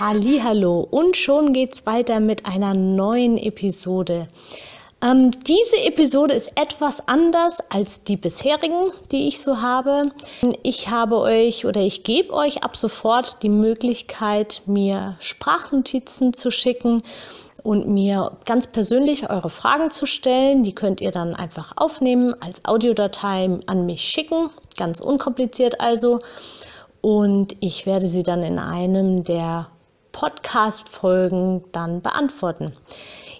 Hallo und schon geht's weiter mit einer neuen Episode. Ähm, diese Episode ist etwas anders als die bisherigen, die ich so habe. Ich habe euch oder ich gebe euch ab sofort die Möglichkeit, mir Sprachnotizen zu schicken und mir ganz persönlich eure Fragen zu stellen. Die könnt ihr dann einfach aufnehmen, als Audiodatei an mich schicken, ganz unkompliziert also. Und ich werde sie dann in einem der Podcast-Folgen dann beantworten.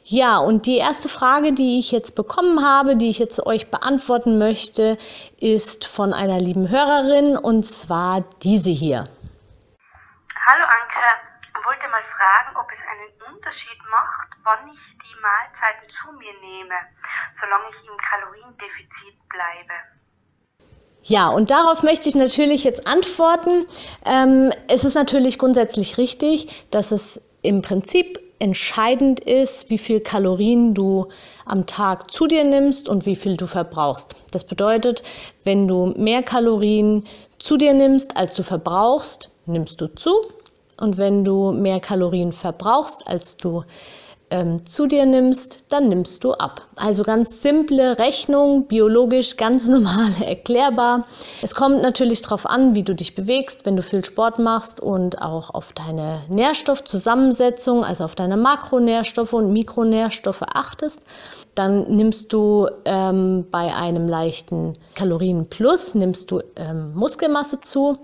Ja, und die erste Frage, die ich jetzt bekommen habe, die ich jetzt euch beantworten möchte, ist von einer lieben Hörerin und zwar diese hier. Hallo Anke, wollte mal fragen, ob es einen Unterschied macht, wann ich die Mahlzeiten zu mir nehme, solange ich im Kaloriendefizit bleibe. Ja, und darauf möchte ich natürlich jetzt antworten. Ähm, es ist natürlich grundsätzlich richtig, dass es im Prinzip entscheidend ist, wie viel Kalorien du am Tag zu dir nimmst und wie viel du verbrauchst. Das bedeutet, wenn du mehr Kalorien zu dir nimmst, als du verbrauchst, nimmst du zu. Und wenn du mehr Kalorien verbrauchst, als du ähm, zu dir nimmst, dann nimmst du ab. Also ganz simple Rechnung, biologisch ganz normal erklärbar. Es kommt natürlich darauf an, wie du dich bewegst, wenn du viel Sport machst und auch auf deine Nährstoffzusammensetzung, also auf deine Makronährstoffe und Mikronährstoffe achtest. Dann nimmst du ähm, bei einem leichten Kalorienplus nimmst du ähm, Muskelmasse zu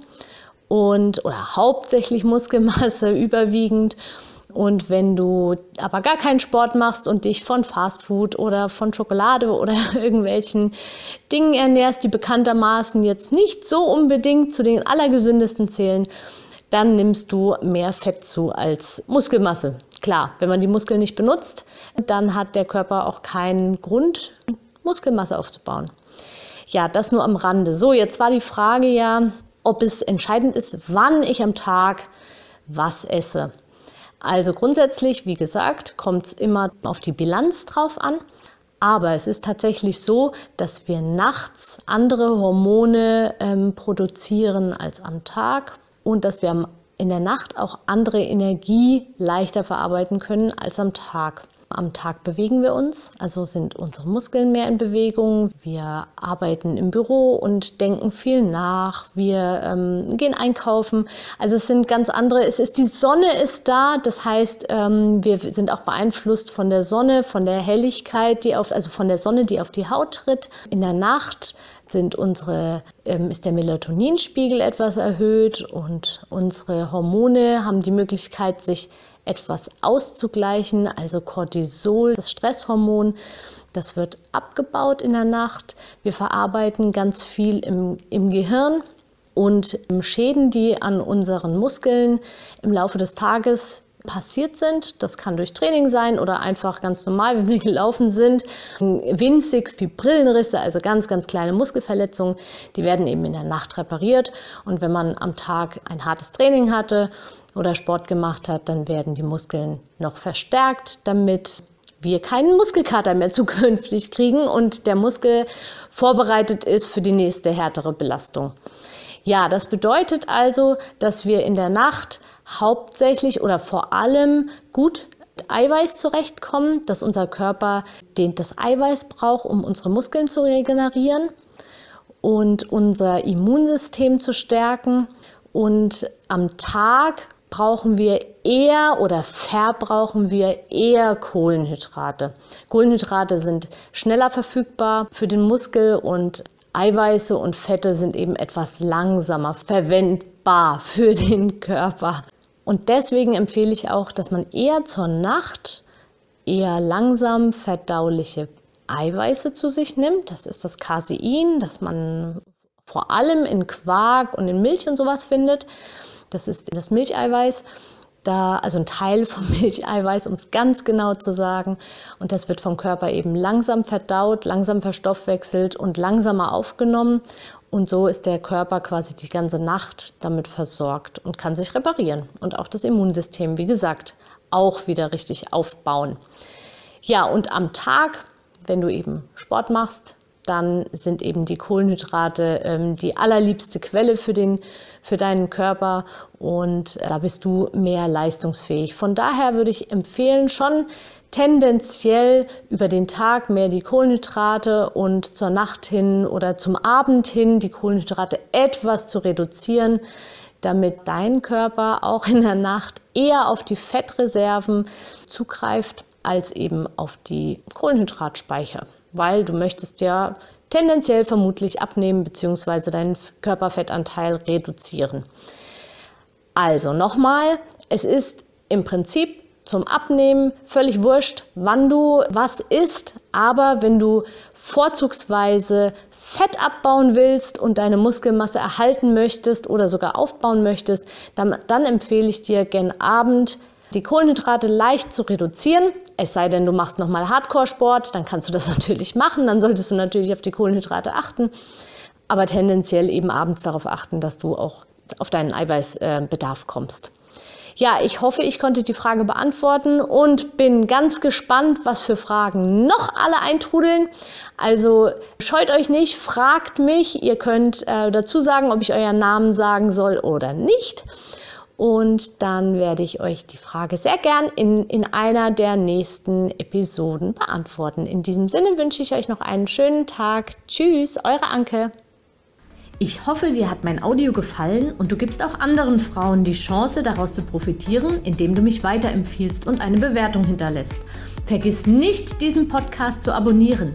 und oder hauptsächlich Muskelmasse überwiegend und wenn du aber gar keinen Sport machst und dich von Fastfood oder von Schokolade oder irgendwelchen Dingen ernährst, die bekanntermaßen jetzt nicht so unbedingt zu den allergesündesten zählen, dann nimmst du mehr Fett zu als Muskelmasse. Klar, wenn man die Muskeln nicht benutzt, dann hat der Körper auch keinen Grund, Muskelmasse aufzubauen. Ja, das nur am Rande. So, jetzt war die Frage ja, ob es entscheidend ist, wann ich am Tag was esse. Also grundsätzlich, wie gesagt, kommt es immer auf die Bilanz drauf an. Aber es ist tatsächlich so, dass wir nachts andere Hormone ähm, produzieren als am Tag und dass wir in der Nacht auch andere Energie leichter verarbeiten können als am Tag. Am Tag bewegen wir uns, also sind unsere Muskeln mehr in Bewegung. Wir arbeiten im Büro und denken viel nach. Wir ähm, gehen einkaufen. Also es sind ganz andere. Es ist die Sonne ist da. Das heißt, ähm, wir sind auch beeinflusst von der Sonne, von der Helligkeit, die auf, also von der Sonne, die auf die Haut tritt. In der Nacht sind unsere, ähm, ist der Melatoninspiegel etwas erhöht und unsere Hormone haben die Möglichkeit, sich etwas auszugleichen, also Cortisol, das Stresshormon. Das wird abgebaut in der Nacht. Wir verarbeiten ganz viel im, im Gehirn und Schäden, die an unseren Muskeln im Laufe des Tages passiert sind. Das kann durch Training sein oder einfach ganz normal, wenn wir gelaufen sind. Winzig wie Brillenrisse, also ganz, ganz kleine Muskelverletzungen, die werden eben in der Nacht repariert. Und wenn man am Tag ein hartes Training hatte oder Sport gemacht hat, dann werden die Muskeln noch verstärkt, damit wir keinen Muskelkater mehr zukünftig kriegen und der Muskel vorbereitet ist für die nächste härtere Belastung. Ja, das bedeutet also, dass wir in der Nacht hauptsächlich oder vor allem gut mit Eiweiß zurechtkommen, dass unser Körper den, das Eiweiß braucht, um unsere Muskeln zu regenerieren und unser Immunsystem zu stärken. Und am Tag brauchen wir eher oder verbrauchen wir eher Kohlenhydrate. Kohlenhydrate sind schneller verfügbar für den Muskel und Eiweiße und Fette sind eben etwas langsamer verwendbar für den Körper. Und deswegen empfehle ich auch, dass man eher zur Nacht eher langsam verdauliche Eiweiße zu sich nimmt. Das ist das Casein, das man vor allem in Quark und in Milch und sowas findet. Das ist das Milcheiweiß. da, also ein Teil vom Milcheiweiß, um es ganz genau zu sagen. Und das wird vom Körper eben langsam verdaut, langsam verstoffwechselt und langsamer aufgenommen. Und so ist der Körper quasi die ganze Nacht damit versorgt und kann sich reparieren. Und auch das Immunsystem, wie gesagt, auch wieder richtig aufbauen. Ja, und am Tag, wenn du eben Sport machst, dann sind eben die Kohlenhydrate ähm, die allerliebste Quelle für, den, für deinen Körper und äh, da bist du mehr leistungsfähig. Von daher würde ich empfehlen, schon tendenziell über den Tag mehr die Kohlenhydrate und zur Nacht hin oder zum Abend hin die Kohlenhydrate etwas zu reduzieren, damit dein Körper auch in der Nacht eher auf die Fettreserven zugreift als eben auf die Kohlenhydratspeicher weil du möchtest ja tendenziell vermutlich abnehmen bzw. deinen Körperfettanteil reduzieren. Also nochmal, es ist im Prinzip zum Abnehmen völlig wurscht, wann du was isst, aber wenn du vorzugsweise Fett abbauen willst und deine Muskelmasse erhalten möchtest oder sogar aufbauen möchtest, dann, dann empfehle ich dir gen Abend die Kohlenhydrate leicht zu reduzieren. Es sei denn, du machst nochmal Hardcore-Sport, dann kannst du das natürlich machen. Dann solltest du natürlich auf die Kohlenhydrate achten. Aber tendenziell eben abends darauf achten, dass du auch auf deinen Eiweißbedarf kommst. Ja, ich hoffe, ich konnte die Frage beantworten und bin ganz gespannt, was für Fragen noch alle eintrudeln. Also scheut euch nicht, fragt mich. Ihr könnt äh, dazu sagen, ob ich euren Namen sagen soll oder nicht. Und dann werde ich euch die Frage sehr gern in, in einer der nächsten Episoden beantworten. In diesem Sinne wünsche ich euch noch einen schönen Tag. Tschüss, eure Anke. Ich hoffe, dir hat mein Audio gefallen und du gibst auch anderen Frauen die Chance, daraus zu profitieren, indem du mich weiterempfiehlst und eine Bewertung hinterlässt. Vergiss nicht, diesen Podcast zu abonnieren.